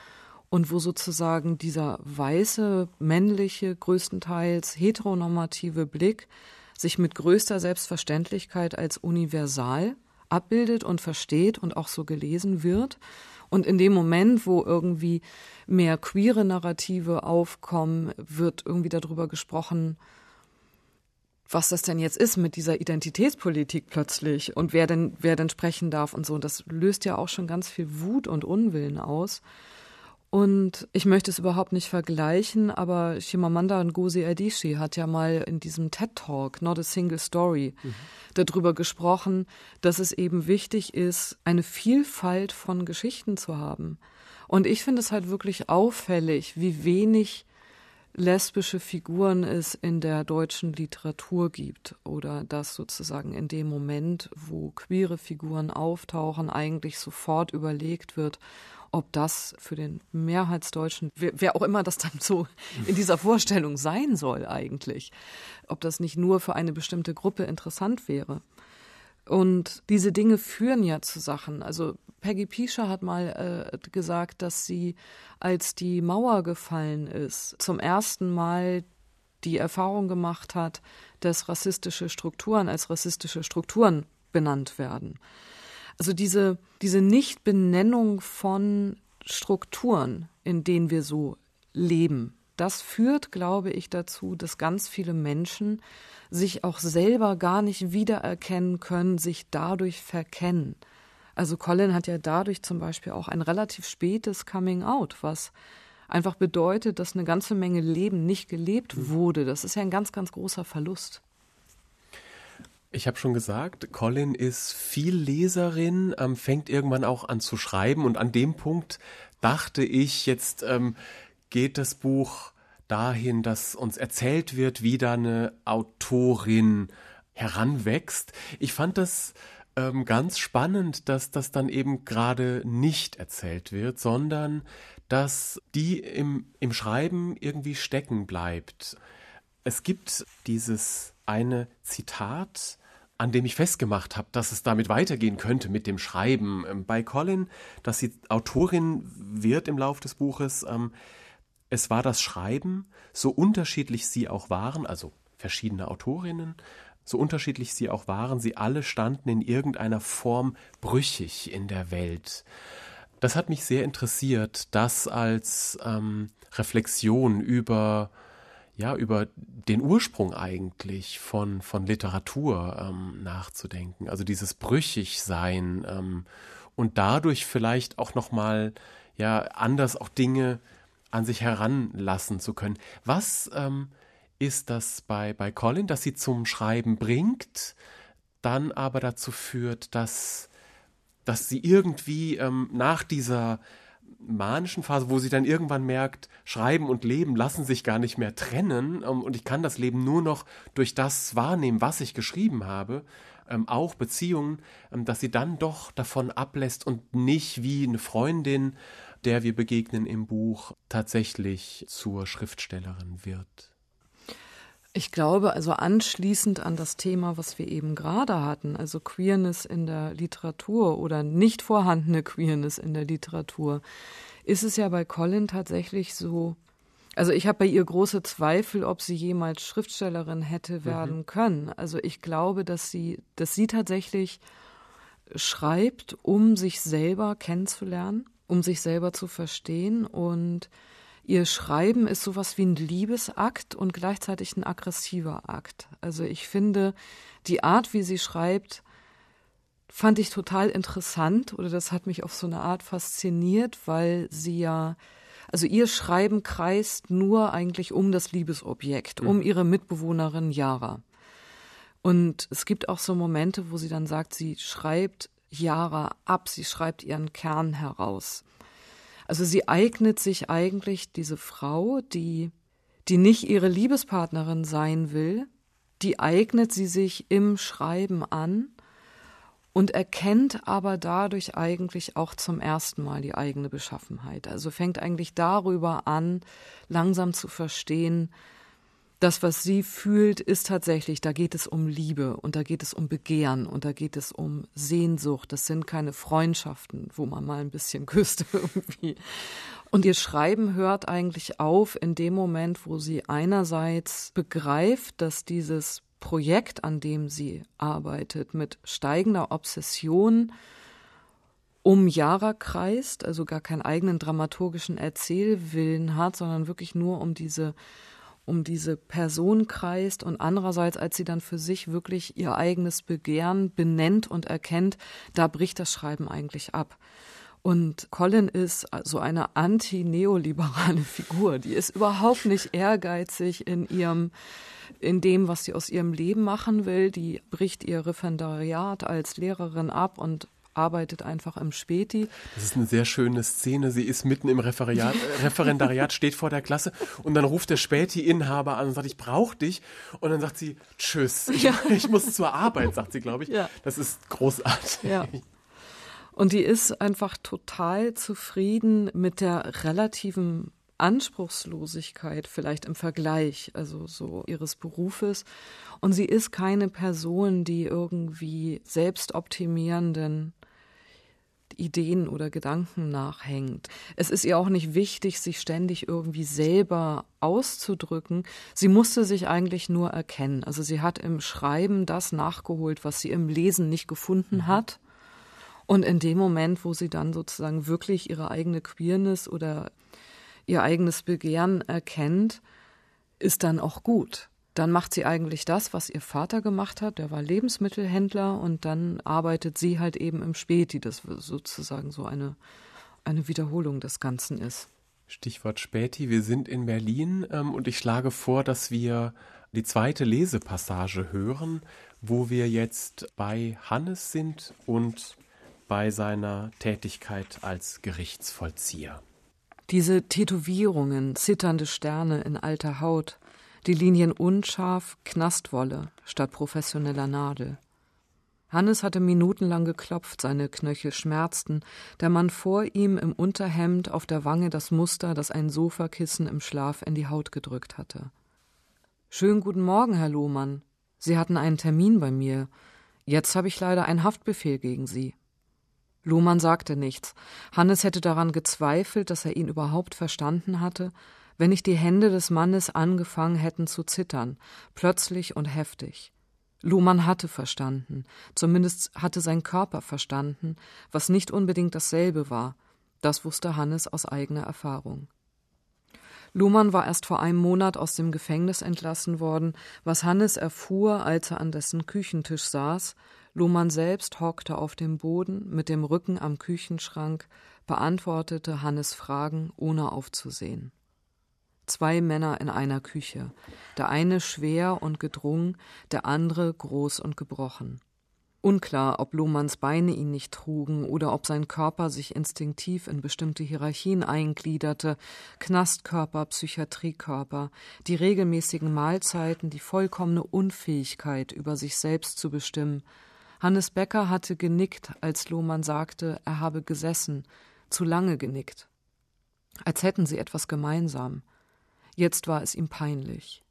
und wo sozusagen dieser weiße, männliche, größtenteils heteronormative Blick sich mit größter Selbstverständlichkeit als universal abbildet und versteht und auch so gelesen wird. Und in dem Moment, wo irgendwie mehr queere Narrative aufkommen, wird irgendwie darüber gesprochen, was das denn jetzt ist mit dieser Identitätspolitik plötzlich und wer denn, wer denn sprechen darf und so. Und das löst ja auch schon ganz viel Wut und Unwillen aus. Und ich möchte es überhaupt nicht vergleichen, aber Chimamanda Ngozi Adichie hat ja mal in diesem TED Talk Not a Single Story mhm. darüber gesprochen, dass es eben wichtig ist, eine Vielfalt von Geschichten zu haben. Und ich finde es halt wirklich auffällig, wie wenig lesbische Figuren es in der deutschen Literatur gibt oder dass sozusagen in dem Moment, wo queere Figuren auftauchen, eigentlich sofort überlegt wird, ob das für den Mehrheitsdeutschen, wer, wer, auch immer das dann so in dieser Vorstellung sein soll eigentlich, ob das nicht nur für eine bestimmte Gruppe interessant wäre. Und diese Dinge führen ja zu Sachen. Also Peggy Piescher hat mal äh, gesagt, dass sie, als die Mauer gefallen ist, zum ersten Mal die Erfahrung gemacht hat, dass rassistische Strukturen als rassistische Strukturen benannt werden. Also diese, diese Nichtbenennung von Strukturen, in denen wir so leben, das führt, glaube ich, dazu, dass ganz viele Menschen sich auch selber gar nicht wiedererkennen können, sich dadurch verkennen. Also Colin hat ja dadurch zum Beispiel auch ein relativ spätes Coming Out, was einfach bedeutet, dass eine ganze Menge Leben nicht gelebt mhm. wurde. Das ist ja ein ganz, ganz großer Verlust. Ich habe schon gesagt, Colin ist viel Leserin, ähm, fängt irgendwann auch an zu schreiben und an dem Punkt dachte ich, jetzt ähm, geht das Buch dahin, dass uns erzählt wird, wie da eine Autorin heranwächst. Ich fand das ähm, ganz spannend, dass das dann eben gerade nicht erzählt wird, sondern dass die im, im Schreiben irgendwie stecken bleibt. Es gibt dieses eine Zitat, an dem ich festgemacht habe, dass es damit weitergehen könnte mit dem Schreiben. Ähm, bei Colin, dass sie Autorin wird im Lauf des Buches, ähm, es war das Schreiben, so unterschiedlich sie auch waren, also verschiedene Autorinnen, so unterschiedlich sie auch waren, sie alle standen in irgendeiner Form brüchig in der Welt. Das hat mich sehr interessiert, das als ähm, Reflexion über ja, über den Ursprung eigentlich von, von Literatur ähm, nachzudenken. Also dieses Brüchigsein ähm, und dadurch vielleicht auch nochmal ja, anders auch Dinge an sich heranlassen zu können. Was ähm, ist das bei, bei Colin, dass sie zum Schreiben bringt, dann aber dazu führt, dass, dass sie irgendwie ähm, nach dieser manischen Phase, wo sie dann irgendwann merkt, Schreiben und Leben lassen sich gar nicht mehr trennen ähm, und ich kann das Leben nur noch durch das wahrnehmen, was ich geschrieben habe, ähm, auch Beziehungen, ähm, dass sie dann doch davon ablässt und nicht wie eine Freundin, der wir begegnen im Buch, tatsächlich zur Schriftstellerin wird. Ich glaube, also anschließend an das Thema, was wir eben gerade hatten, also Queerness in der Literatur oder nicht vorhandene Queerness in der Literatur, ist es ja bei Colin tatsächlich so, also ich habe bei ihr große Zweifel, ob sie jemals Schriftstellerin hätte mhm werden mhm. können. Also ich glaube, dass sie, dass sie tatsächlich schreibt, um sich selber kennenzulernen, um sich selber zu verstehen und Ihr Schreiben ist sowas wie ein Liebesakt und gleichzeitig ein aggressiver Akt. Also ich finde, die Art, wie sie schreibt, fand ich total interessant oder das hat mich auf so eine Art fasziniert, weil sie ja, also ihr Schreiben kreist nur eigentlich um das Liebesobjekt, um mhm. ihre Mitbewohnerin Yara. Und es gibt auch so Momente, wo sie dann sagt, sie schreibt Yara ab, sie schreibt ihren Kern heraus. Also sie eignet sich eigentlich diese Frau, die, die nicht ihre Liebespartnerin sein will, die eignet sie sich im Schreiben an und erkennt aber dadurch eigentlich auch zum ersten Mal die eigene Beschaffenheit. Also fängt eigentlich darüber an, langsam zu verstehen, das, was sie fühlt, ist tatsächlich, da geht es um Liebe und da geht es um Begehren und da geht es um Sehnsucht. Das sind keine Freundschaften, wo man mal ein bisschen küsst irgendwie. Und ihr Schreiben hört eigentlich auf in dem Moment, wo sie einerseits begreift, dass dieses Projekt, an dem sie arbeitet, mit steigender Obsession um Yara kreist, also gar keinen eigenen dramaturgischen Erzählwillen hat, sondern wirklich nur um diese um diese Person kreist und andererseits, als sie dann für sich wirklich ihr eigenes Begehren benennt und erkennt, da bricht das Schreiben eigentlich ab. Und Colin ist so eine anti-neoliberale Figur. Die ist überhaupt nicht ehrgeizig in ihrem, in dem, was sie aus ihrem Leben machen will. Die bricht ihr Referendariat als Lehrerin ab und arbeitet einfach im Späti. Das ist eine sehr schöne Szene. Sie ist mitten im Referendariat, Referendariat steht vor der Klasse und dann ruft der Späti-Inhaber an und sagt, ich brauche dich. Und dann sagt sie, tschüss, ich, ja. ich muss zur Arbeit, sagt sie, glaube ich. Ja. Das ist großartig. Ja. Und die ist einfach total zufrieden mit der relativen Anspruchslosigkeit vielleicht im Vergleich, also so ihres Berufes. Und sie ist keine Person, die irgendwie selbstoptimierenden Ideen oder Gedanken nachhängt. Es ist ihr auch nicht wichtig, sich ständig irgendwie selber auszudrücken. Sie musste sich eigentlich nur erkennen. Also sie hat im Schreiben das nachgeholt, was sie im Lesen nicht gefunden mhm. hat. Und in dem Moment, wo sie dann sozusagen wirklich ihre eigene Queerness oder ihr eigenes Begehren erkennt, ist dann auch gut dann macht sie eigentlich das, was ihr Vater gemacht hat. Der war Lebensmittelhändler und dann arbeitet sie halt eben im Späti, das sozusagen so eine, eine Wiederholung des Ganzen ist. Stichwort Späti. Wir sind in Berlin ähm, und ich schlage vor, dass wir die zweite Lesepassage hören, wo wir jetzt bei Hannes sind und bei seiner Tätigkeit als Gerichtsvollzieher. Diese Tätowierungen, zitternde Sterne in alter Haut, die Linien unscharf, Knastwolle statt professioneller Nadel. Hannes hatte minutenlang geklopft, seine Knöchel schmerzten, der Mann vor ihm im Unterhemd auf der Wange das Muster, das ein Sofakissen im Schlaf in die Haut gedrückt hatte. Schönen guten Morgen, Herr Lohmann. Sie hatten einen Termin bei mir. Jetzt habe ich leider einen Haftbefehl gegen Sie. Lohmann sagte nichts. Hannes hätte daran gezweifelt, dass er ihn überhaupt verstanden hatte, wenn nicht die Hände des Mannes angefangen hätten zu zittern, plötzlich und heftig. Luhmann hatte verstanden, zumindest hatte sein Körper verstanden, was nicht unbedingt dasselbe war, das wusste Hannes aus eigener Erfahrung. Luhmann war erst vor einem Monat aus dem Gefängnis entlassen worden, was Hannes erfuhr, als er an dessen Küchentisch saß. Luhmann selbst hockte auf dem Boden mit dem Rücken am Küchenschrank, beantwortete Hannes Fragen, ohne aufzusehen. Zwei Männer in einer Küche, der eine schwer und gedrungen, der andere groß und gebrochen. Unklar, ob Lohmanns Beine ihn nicht trugen oder ob sein Körper sich instinktiv in bestimmte Hierarchien eingliederte, Knastkörper, Psychiatriekörper, die regelmäßigen Mahlzeiten, die vollkommene Unfähigkeit, über sich selbst zu bestimmen. Hannes Becker hatte genickt, als Lohmann sagte, er habe gesessen, zu lange genickt. Als hätten sie etwas gemeinsam. Jetzt war es ihm peinlich.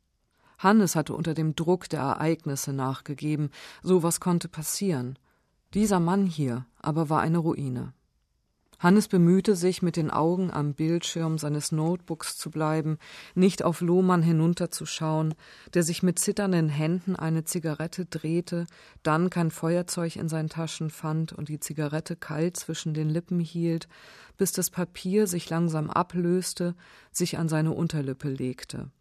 Hannes hatte unter dem Druck der Ereignisse nachgegeben, so was konnte passieren. Dieser Mann hier aber war eine Ruine. Hannes bemühte sich, mit den Augen am Bildschirm seines Notebooks zu bleiben, nicht auf Lohmann hinunterzuschauen, der sich mit zitternden Händen eine Zigarette drehte, dann kein Feuerzeug in seinen Taschen fand und die Zigarette kalt zwischen den Lippen hielt, bis das Papier sich langsam ablöste, sich an seine Unterlippe legte.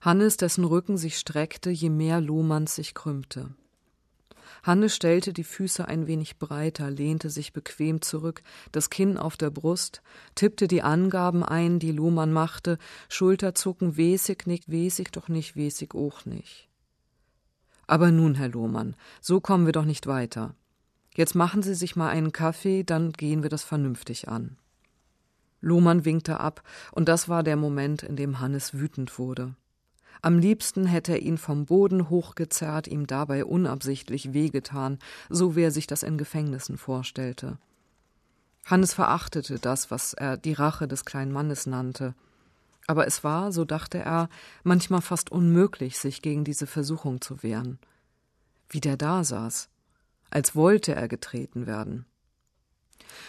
Hannes, dessen Rücken sich streckte, je mehr Lohmanns sich krümmte. Hannes stellte die Füße ein wenig breiter, lehnte sich bequem zurück, das Kinn auf der Brust, tippte die Angaben ein, die Lohmann machte, Schulterzucken, wesig nicht, wesig doch nicht, wesig auch nicht. Aber nun, Herr Lohmann, so kommen wir doch nicht weiter. Jetzt machen Sie sich mal einen Kaffee, dann gehen wir das vernünftig an. Lohmann winkte ab, und das war der Moment, in dem Hannes wütend wurde. Am liebsten hätte er ihn vom Boden hochgezerrt, ihm dabei unabsichtlich wehgetan, so wie er sich das in Gefängnissen vorstellte. Hannes verachtete das, was er die Rache des kleinen Mannes nannte. Aber es war, so dachte er, manchmal fast unmöglich, sich gegen diese Versuchung zu wehren. Wie der da saß, als wollte er getreten werden.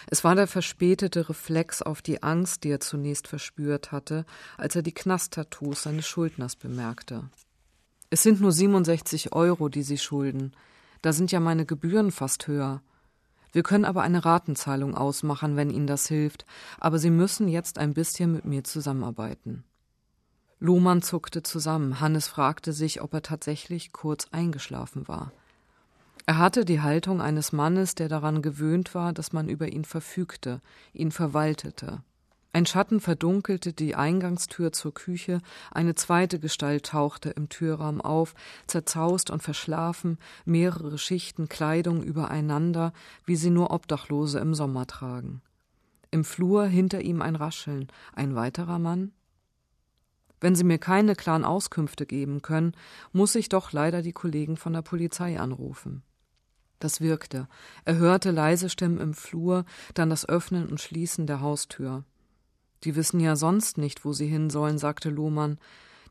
Es war der verspätete Reflex auf die Angst, die er zunächst verspürt hatte, als er die Knasttattoos seines Schuldners bemerkte. Es sind nur 67 Euro, die Sie schulden. Da sind ja meine Gebühren fast höher. Wir können aber eine Ratenzahlung ausmachen, wenn Ihnen das hilft, aber Sie müssen jetzt ein bisschen mit mir zusammenarbeiten. Lohmann zuckte zusammen. Hannes fragte sich, ob er tatsächlich kurz eingeschlafen war. Er hatte die Haltung eines Mannes, der daran gewöhnt war, dass man über ihn verfügte, ihn verwaltete. Ein Schatten verdunkelte die Eingangstür zur Küche, eine zweite Gestalt tauchte im Türraum auf, zerzaust und verschlafen, mehrere Schichten Kleidung übereinander, wie sie nur Obdachlose im Sommer tragen. Im Flur hinter ihm ein Rascheln, ein weiterer Mann? Wenn Sie mir keine klaren Auskünfte geben können, muss ich doch leider die Kollegen von der Polizei anrufen. Das wirkte. Er hörte leise Stimmen im Flur, dann das Öffnen und Schließen der Haustür. Die wissen ja sonst nicht, wo sie hin sollen, sagte Lohmann,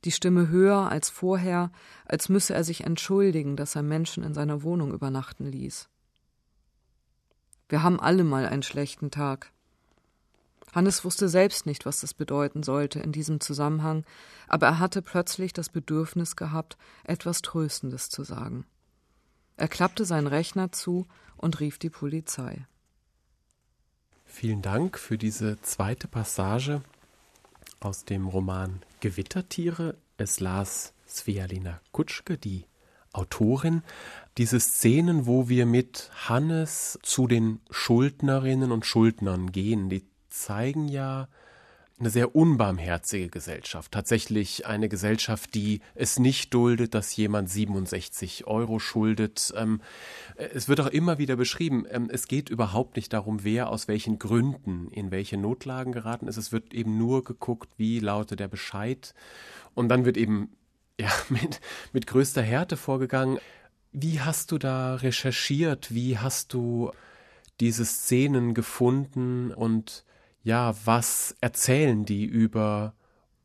die Stimme höher als vorher, als müsse er sich entschuldigen, dass er Menschen in seiner Wohnung übernachten ließ. Wir haben alle mal einen schlechten Tag. Hannes wusste selbst nicht, was das bedeuten sollte in diesem Zusammenhang, aber er hatte plötzlich das Bedürfnis gehabt, etwas Tröstendes zu sagen. Er klappte seinen Rechner zu und rief die Polizei. Vielen Dank für diese zweite Passage aus dem Roman Gewittertiere. Es las Svealina Kutschke, die Autorin. Diese Szenen, wo wir mit Hannes zu den Schuldnerinnen und Schuldnern gehen, die zeigen ja eine sehr unbarmherzige Gesellschaft. Tatsächlich eine Gesellschaft, die es nicht duldet, dass jemand 67 Euro schuldet. Ähm, es wird auch immer wieder beschrieben, ähm, es geht überhaupt nicht darum, wer aus welchen Gründen in welche Notlagen geraten ist. Es wird eben nur geguckt, wie lautet der Bescheid. Und dann wird eben ja, mit, mit größter Härte vorgegangen. Wie hast du da recherchiert? Wie hast du diese Szenen gefunden und ja, was erzählen die über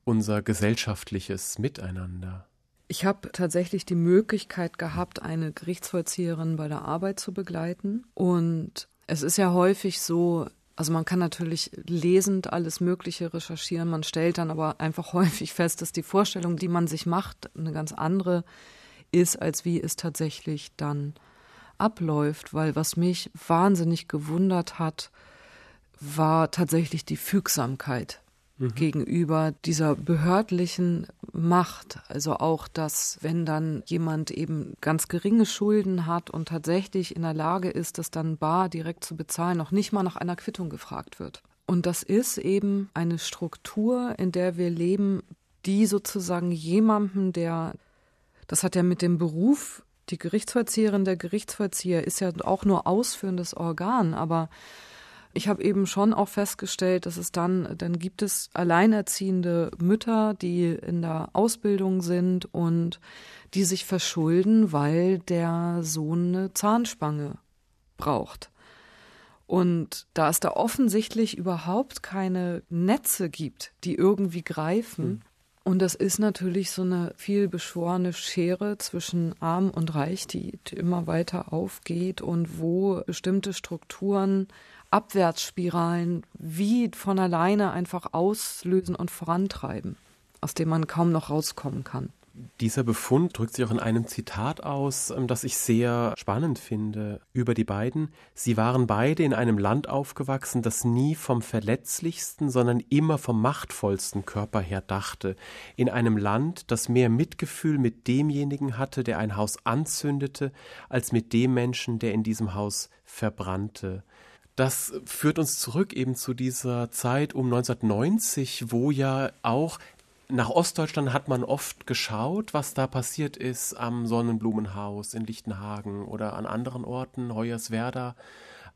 unser gesellschaftliches Miteinander? Ich habe tatsächlich die Möglichkeit gehabt, eine Gerichtsvollzieherin bei der Arbeit zu begleiten. Und es ist ja häufig so, also man kann natürlich lesend alles Mögliche recherchieren, man stellt dann aber einfach häufig fest, dass die Vorstellung, die man sich macht, eine ganz andere ist, als wie es tatsächlich dann abläuft. Weil was mich wahnsinnig gewundert hat, war tatsächlich die Fügsamkeit mhm. gegenüber dieser behördlichen Macht. Also auch, dass wenn dann jemand eben ganz geringe Schulden hat und tatsächlich in der Lage ist, das dann bar direkt zu bezahlen, noch nicht mal nach einer Quittung gefragt wird. Und das ist eben eine Struktur, in der wir leben, die sozusagen jemandem, der, das hat ja mit dem Beruf, die Gerichtsvollzieherin, der Gerichtsvollzieher ist ja auch nur ausführendes Organ, aber ich habe eben schon auch festgestellt, dass es dann, dann gibt es alleinerziehende Mütter, die in der Ausbildung sind und die sich verschulden, weil der Sohn eine Zahnspange braucht. Und da es da offensichtlich überhaupt keine Netze gibt, die irgendwie greifen, mhm. und das ist natürlich so eine viel beschworene Schere zwischen arm und reich, die immer weiter aufgeht und wo bestimmte Strukturen Abwärtsspiralen wie von alleine einfach auslösen und vorantreiben, aus dem man kaum noch rauskommen kann. Dieser Befund drückt sich auch in einem Zitat aus, ähm, das ich sehr spannend finde über die beiden. Sie waren beide in einem Land aufgewachsen, das nie vom verletzlichsten, sondern immer vom machtvollsten Körper her dachte. In einem Land, das mehr Mitgefühl mit demjenigen hatte, der ein Haus anzündete, als mit dem Menschen, der in diesem Haus verbrannte. Das führt uns zurück eben zu dieser Zeit um 1990, wo ja auch nach Ostdeutschland hat man oft geschaut, was da passiert ist am Sonnenblumenhaus in Lichtenhagen oder an anderen Orten, Hoyerswerda.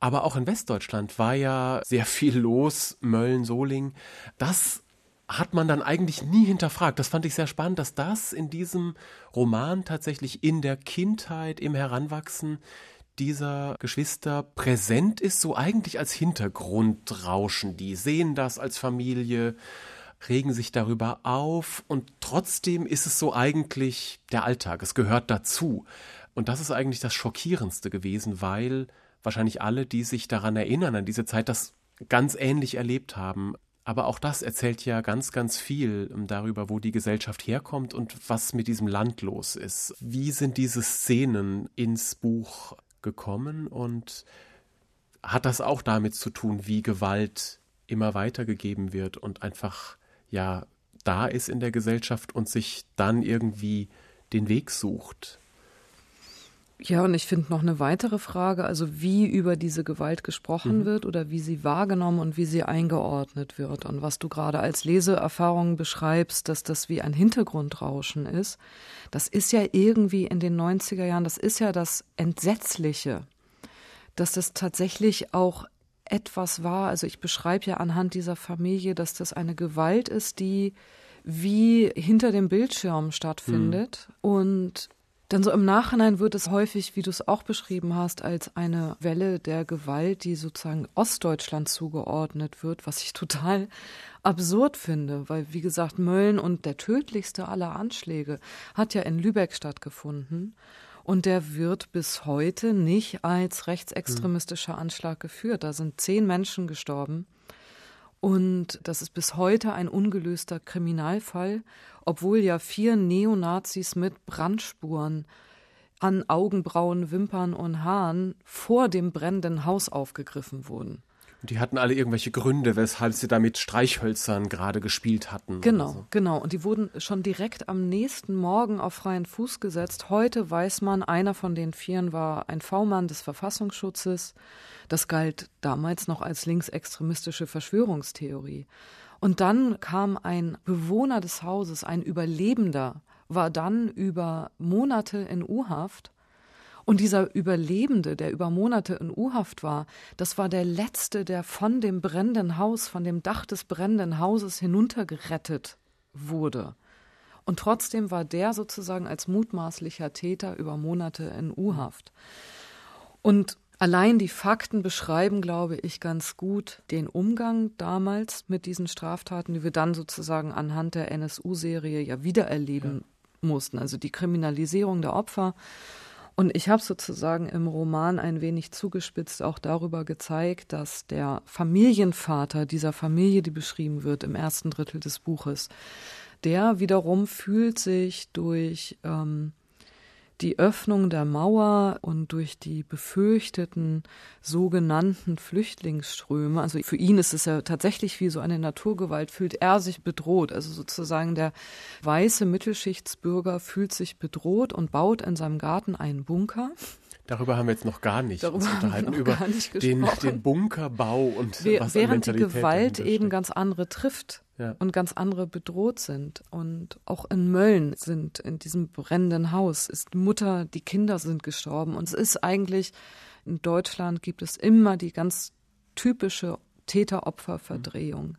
Aber auch in Westdeutschland war ja sehr viel los, Mölln, Soling. Das hat man dann eigentlich nie hinterfragt. Das fand ich sehr spannend, dass das in diesem Roman tatsächlich in der Kindheit, im Heranwachsen dieser Geschwister präsent ist, so eigentlich als Hintergrundrauschen. Die sehen das als Familie, regen sich darüber auf und trotzdem ist es so eigentlich der Alltag, es gehört dazu. Und das ist eigentlich das Schockierendste gewesen, weil wahrscheinlich alle, die sich daran erinnern, an diese Zeit, das ganz ähnlich erlebt haben. Aber auch das erzählt ja ganz, ganz viel darüber, wo die Gesellschaft herkommt und was mit diesem Land los ist. Wie sind diese Szenen ins Buch gekommen und hat das auch damit zu tun, wie Gewalt immer weitergegeben wird und einfach ja da ist in der Gesellschaft und sich dann irgendwie den Weg sucht. Ja, und ich finde noch eine weitere Frage, also wie über diese Gewalt gesprochen mhm. wird oder wie sie wahrgenommen und wie sie eingeordnet wird. Und was du gerade als Leseerfahrung beschreibst, dass das wie ein Hintergrundrauschen ist, das ist ja irgendwie in den 90er Jahren, das ist ja das Entsetzliche, dass das tatsächlich auch etwas war. Also ich beschreibe ja anhand dieser Familie, dass das eine Gewalt ist, die wie hinter dem Bildschirm stattfindet. Mhm. Und dann so im Nachhinein wird es häufig, wie du es auch beschrieben hast, als eine Welle der Gewalt, die sozusagen Ostdeutschland zugeordnet wird, was ich total absurd finde, weil wie gesagt, Mölln und der tödlichste aller Anschläge hat ja in Lübeck stattgefunden. Und der wird bis heute nicht als rechtsextremistischer Anschlag geführt. Da sind zehn Menschen gestorben. Und das ist bis heute ein ungelöster Kriminalfall, obwohl ja vier Neonazis mit Brandspuren an Augenbrauen, Wimpern und Haaren vor dem brennenden Haus aufgegriffen wurden. Und die hatten alle irgendwelche Gründe, weshalb sie da mit Streichhölzern gerade gespielt hatten. Genau, so. genau. Und die wurden schon direkt am nächsten Morgen auf freien Fuß gesetzt. Heute weiß man, einer von den Vieren war ein V-Mann des Verfassungsschutzes. Das galt damals noch als linksextremistische Verschwörungstheorie. Und dann kam ein Bewohner des Hauses, ein Überlebender, war dann über Monate in U-Haft und dieser Überlebende, der über Monate in U-Haft war, das war der letzte, der von dem brennenden Haus, von dem Dach des brennenden Hauses hinuntergerettet wurde. Und trotzdem war der sozusagen als mutmaßlicher Täter über Monate in U-Haft. Und allein die Fakten beschreiben, glaube ich, ganz gut den Umgang damals mit diesen Straftaten, die wir dann sozusagen anhand der NSU-Serie ja wiedererleben ja. mussten. Also die Kriminalisierung der Opfer und ich habe sozusagen im Roman ein wenig zugespitzt auch darüber gezeigt, dass der Familienvater dieser Familie, die beschrieben wird im ersten Drittel des Buches, der wiederum fühlt sich durch ähm, die Öffnung der Mauer und durch die befürchteten sogenannten Flüchtlingsströme, also für ihn ist es ja tatsächlich wie so eine Naturgewalt, fühlt er sich bedroht. Also sozusagen der weiße Mittelschichtsbürger fühlt sich bedroht und baut in seinem Garten einen Bunker. Darüber haben wir jetzt noch gar nicht Darüber uns unterhalten, über den, den, Bunkerbau und We was Während die Gewalt eben ganz andere trifft ja. und ganz andere bedroht sind. Und auch in Mölln sind in diesem brennenden Haus ist Mutter, die Kinder sind gestorben. Und es ist eigentlich, in Deutschland gibt es immer die ganz typische Täter-Opfer-Verdrehung. Mhm.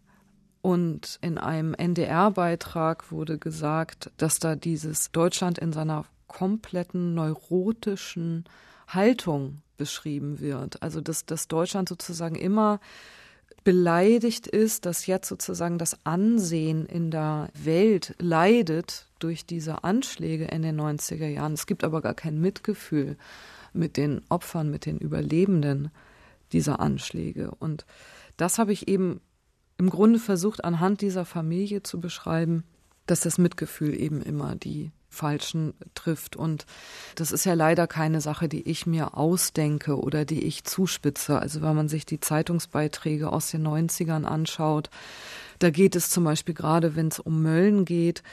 Und in einem NDR-Beitrag wurde gesagt, dass da dieses Deutschland in seiner kompletten neurotischen Haltung beschrieben wird. Also dass, dass Deutschland sozusagen immer beleidigt ist, dass jetzt sozusagen das Ansehen in der Welt leidet durch diese Anschläge in den 90er Jahren. Es gibt aber gar kein Mitgefühl mit den Opfern, mit den Überlebenden. dieser Anschläge. Und das habe ich eben im Grunde versucht, anhand dieser Familie zu beschreiben, dass das Mitgefühl eben immer die Falschen trifft. Und das ist ja leider keine Sache, die ich mir ausdenke oder die ich zuspitze. Also wenn man sich die Zeitungsbeiträge aus den 90ern anschaut, da geht es zum Beispiel gerade, wenn es um Mölln geht,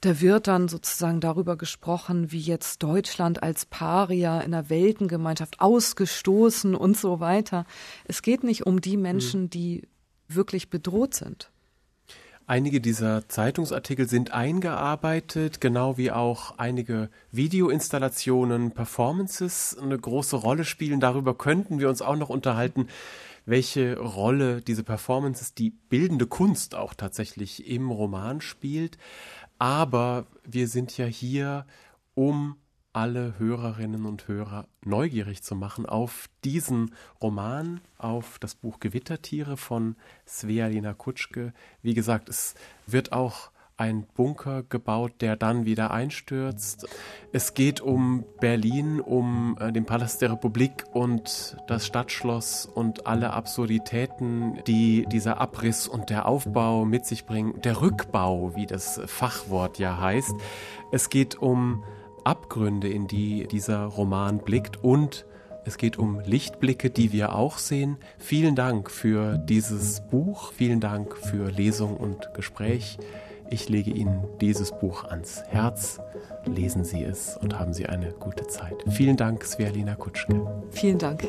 da wird dann sozusagen darüber gesprochen, wie jetzt Deutschland als Paria in der Weltengemeinschaft ausgestoßen und so weiter. Es geht nicht um die Menschen, die wirklich bedroht sind. Einige dieser Zeitungsartikel sind eingearbeitet, genau wie auch einige Videoinstallationen, Performances eine große Rolle spielen. Darüber könnten wir uns auch noch unterhalten, welche Rolle diese Performances, die bildende Kunst auch tatsächlich im Roman spielt. Aber wir sind ja hier, um alle Hörerinnen und Hörer neugierig zu machen auf diesen Roman, auf das Buch Gewittertiere von Svealina Kutschke. Wie gesagt, es wird auch ein Bunker gebaut, der dann wieder einstürzt. Es geht um Berlin, um äh, den Palast der Republik und das Stadtschloss und alle Absurditäten, die dieser Abriss und der Aufbau mit sich bringen. Der Rückbau, wie das Fachwort ja heißt. Es geht um Abgründe, in die dieser Roman blickt und es geht um Lichtblicke, die wir auch sehen. Vielen Dank für dieses Buch, vielen Dank für Lesung und Gespräch. Ich lege Ihnen dieses Buch ans Herz. Lesen Sie es und haben Sie eine gute Zeit. Vielen Dank, Svialina Kutschke. Vielen Dank.